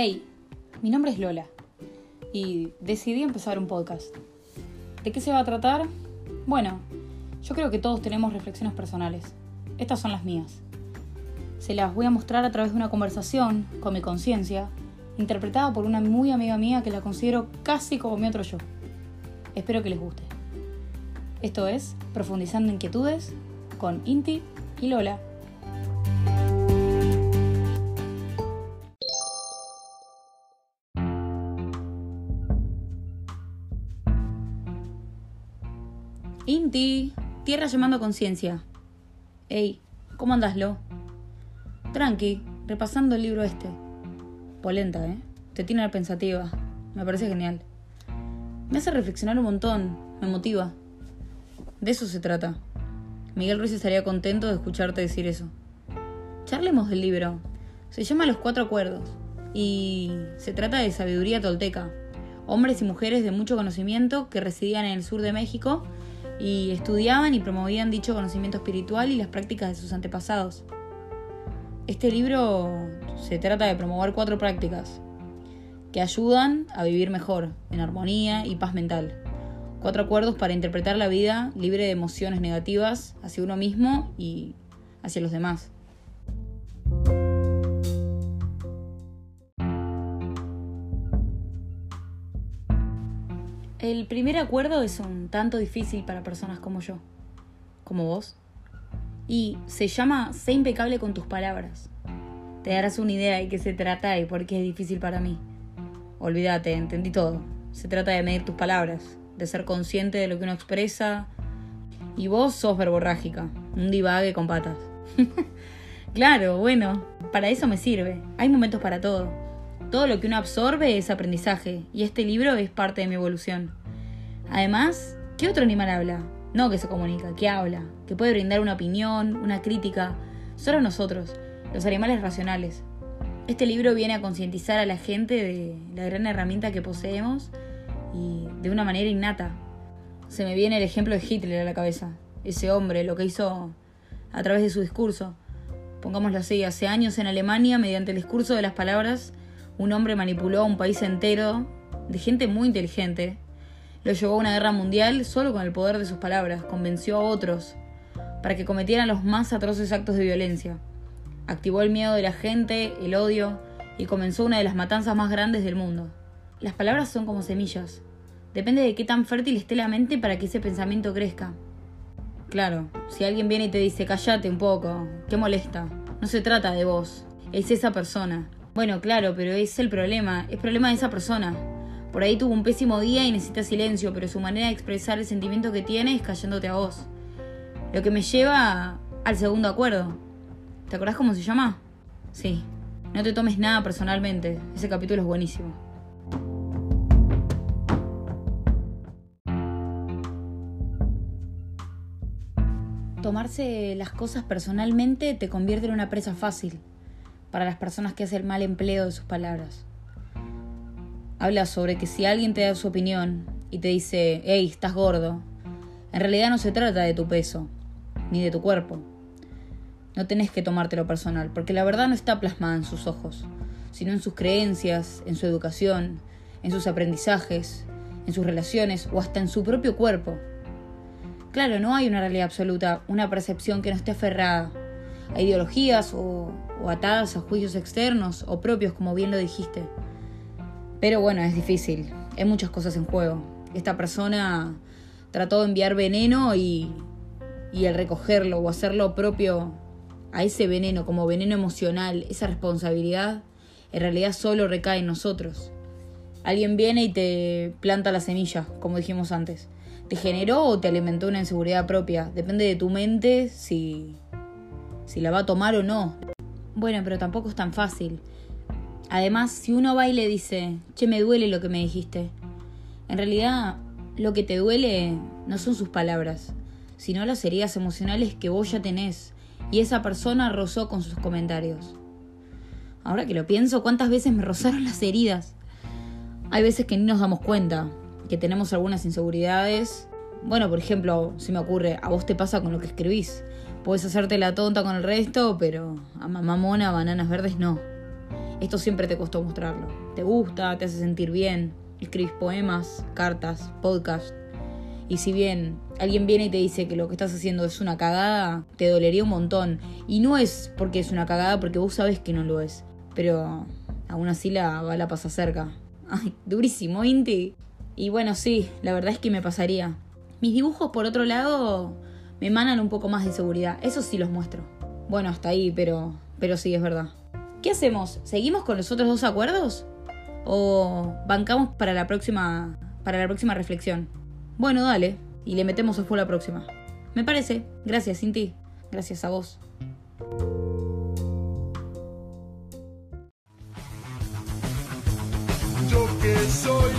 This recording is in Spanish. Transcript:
Hey, mi nombre es Lola y decidí empezar un podcast. ¿De qué se va a tratar? Bueno, yo creo que todos tenemos reflexiones personales. Estas son las mías. Se las voy a mostrar a través de una conversación con mi conciencia, interpretada por una muy amiga mía que la considero casi como mi otro yo. Espero que les guste. Esto es Profundizando Inquietudes con Inti y Lola. Inti, tierra llamando conciencia. Ey, ¿cómo andas, Lo? Tranqui, repasando el libro este. Polenta, ¿eh? Te tiene la pensativa. Me parece genial. Me hace reflexionar un montón, me motiva. De eso se trata. Miguel Ruiz estaría contento de escucharte decir eso. Charlemos del libro. Se llama Los Cuatro Acuerdos y se trata de sabiduría tolteca. Hombres y mujeres de mucho conocimiento que residían en el sur de México y estudiaban y promovían dicho conocimiento espiritual y las prácticas de sus antepasados. Este libro se trata de promover cuatro prácticas que ayudan a vivir mejor, en armonía y paz mental. Cuatro acuerdos para interpretar la vida libre de emociones negativas hacia uno mismo y hacia los demás. El primer acuerdo es un tanto difícil para personas como yo, como vos, y se llama Sé impecable con tus palabras. Te darás una idea de qué se trata y por qué es difícil para mí. Olvídate, entendí todo. Se trata de medir tus palabras, de ser consciente de lo que uno expresa. Y vos sos verborrágica, un divague con patas. claro, bueno, para eso me sirve. Hay momentos para todo. Todo lo que uno absorbe es aprendizaje, y este libro es parte de mi evolución. Además, ¿qué otro animal habla? No que se comunica, que habla, que puede brindar una opinión, una crítica. Solo nosotros, los animales racionales. Este libro viene a concientizar a la gente de la gran herramienta que poseemos y de una manera innata. Se me viene el ejemplo de Hitler a la cabeza. Ese hombre, lo que hizo a través de su discurso. Pongámoslo así, hace años en Alemania, mediante el discurso de las palabras, un hombre manipuló a un país entero de gente muy inteligente. Lo llevó a una guerra mundial solo con el poder de sus palabras. Convenció a otros para que cometieran los más atroces actos de violencia. Activó el miedo de la gente, el odio, y comenzó una de las matanzas más grandes del mundo. Las palabras son como semillas. Depende de qué tan fértil esté la mente para que ese pensamiento crezca. Claro, si alguien viene y te dice, callate un poco, ¿qué molesta? No se trata de vos, es esa persona. Bueno, claro, pero es el problema, es problema de esa persona. Por ahí tuvo un pésimo día y necesita silencio, pero su manera de expresar el sentimiento que tiene es callándote a vos. Lo que me lleva al segundo acuerdo. ¿Te acordás cómo se llama? Sí. No te tomes nada personalmente. Ese capítulo es buenísimo. Tomarse las cosas personalmente te convierte en una presa fácil para las personas que hacen mal empleo de sus palabras. Habla sobre que si alguien te da su opinión y te dice, hey, estás gordo, en realidad no se trata de tu peso, ni de tu cuerpo. No tenés que tomártelo personal, porque la verdad no está plasmada en sus ojos, sino en sus creencias, en su educación, en sus aprendizajes, en sus relaciones o hasta en su propio cuerpo. Claro, no hay una realidad absoluta, una percepción que no esté aferrada a ideologías o, o atadas a juicios externos o propios, como bien lo dijiste. Pero bueno, es difícil, hay muchas cosas en juego. Esta persona trató de enviar veneno y, y el recogerlo o hacerlo propio a ese veneno como veneno emocional, esa responsabilidad, en realidad solo recae en nosotros. Alguien viene y te planta la semilla, como dijimos antes. ¿Te generó o te alimentó una inseguridad propia? Depende de tu mente si, si la va a tomar o no. Bueno, pero tampoco es tan fácil. Además, si uno va y le dice, che, me duele lo que me dijiste, en realidad lo que te duele no son sus palabras, sino las heridas emocionales que vos ya tenés y esa persona rozó con sus comentarios. Ahora que lo pienso, ¿cuántas veces me rozaron las heridas? Hay veces que ni nos damos cuenta, que tenemos algunas inseguridades. Bueno, por ejemplo, si me ocurre, a vos te pasa con lo que escribís. Puedes hacerte la tonta con el resto, pero a mamá mona, bananas verdes no. esto siempre te costó mostrarlo. Te gusta, te hace sentir bien, escribís poemas, cartas, podcast. Y si bien alguien viene y te dice que lo que estás haciendo es una cagada, te dolería un montón. Y no es porque es una cagada, porque vos sabés que no lo es. Pero aún así la bala pasa cerca. Ay, durísimo, Inti. Y bueno, sí, la verdad es que me pasaría. Mis dibujos, por otro lado, me emanan un poco más de seguridad. Eso sí los muestro. Bueno, hasta ahí, pero, pero sí, es verdad. ¿Qué hacemos? ¿Seguimos con los otros dos acuerdos? ¿O bancamos para la próxima, para la próxima reflexión? Bueno, dale. Y le metemos a full la próxima. Me parece. Gracias, Cinti. Gracias a vos. Yo que soy